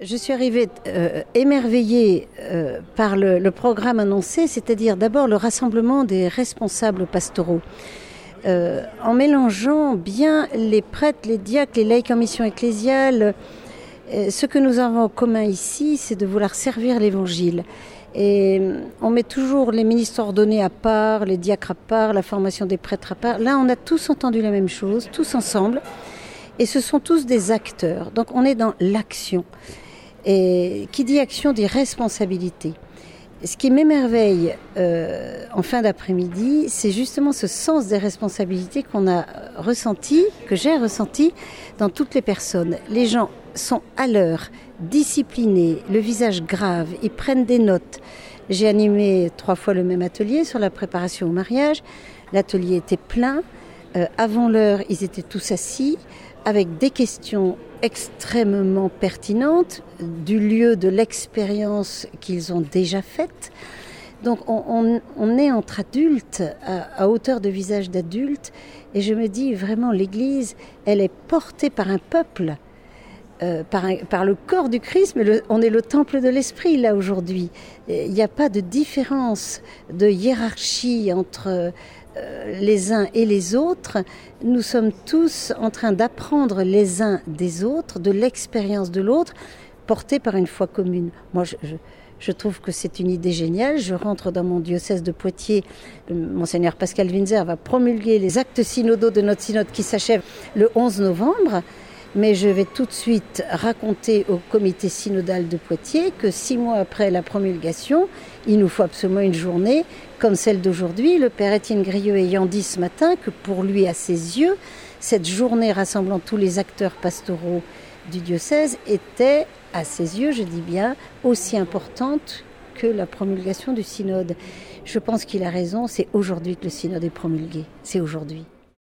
Je suis arrivée euh, émerveillée euh, par le, programme annoncé, c'est-à-dire d'abord le rassemblement des responsables pastoraux. Euh, en mélangeant bien les prêtres, les diacres, les laïcs en mission ecclésiale, ce que nous avons en commun ici, c'est de vouloir servir l'Évangile. Et on met toujours les ministres ordonnés à part, les diacres à part, la formation des prêtres à part. Là, on a tous entendu la même chose, tous ensemble. Et ce sont tous des acteurs. Donc on est dans l'action. Et qui dit action dit responsabilité. Ce qui m'émerveille euh, en fin d'après-midi, c'est justement ce sens des responsabilités qu'on a ressenti, que j'ai ressenti dans toutes les personnes. Les gens sont à l'heure, disciplinés, le visage grave, ils prennent des notes. J'ai animé trois fois le même atelier sur la préparation au mariage. L'atelier était plein. Euh, avant l'heure, ils étaient tous assis avec des questions extrêmement pertinentes du lieu de l'expérience qu'ils ont déjà faite. Donc on, est entre adultes, à, à hauteur de visage d'adulte, et je me dis vraiment l'Église, elle est portée par un peuple, euh, par, le corps du Christ, mais on est le temple de l'Esprit là aujourd'hui. Il n'y a pas de différence de hiérarchie entre euh, les uns et les autres, nous sommes tous en train d'apprendre les uns des autres, de l'expérience de l'autre, portée par une foi commune. Moi, je, je, je trouve que c'est une idée géniale. Je rentre dans mon diocèse de Poitiers. Monseigneur Pascal Winzer va promulguer les actes synodaux de notre synode qui s'achève le 11 novembre. Mais je vais tout de suite raconter au comité synodal de Poitiers que six mois après la promulgation, il nous faut absolument une journée comme celle d'aujourd'hui. Le père Étienne Grieux ayant dit ce matin que pour lui, à ses yeux, cette journée rassemblant tous les acteurs pastoraux du diocèse était, à ses yeux, je dis bien, aussi importante que la promulgation du synode. Je pense qu'il a raison, c'est aujourd'hui que le synode est promulgué. C'est aujourd'hui.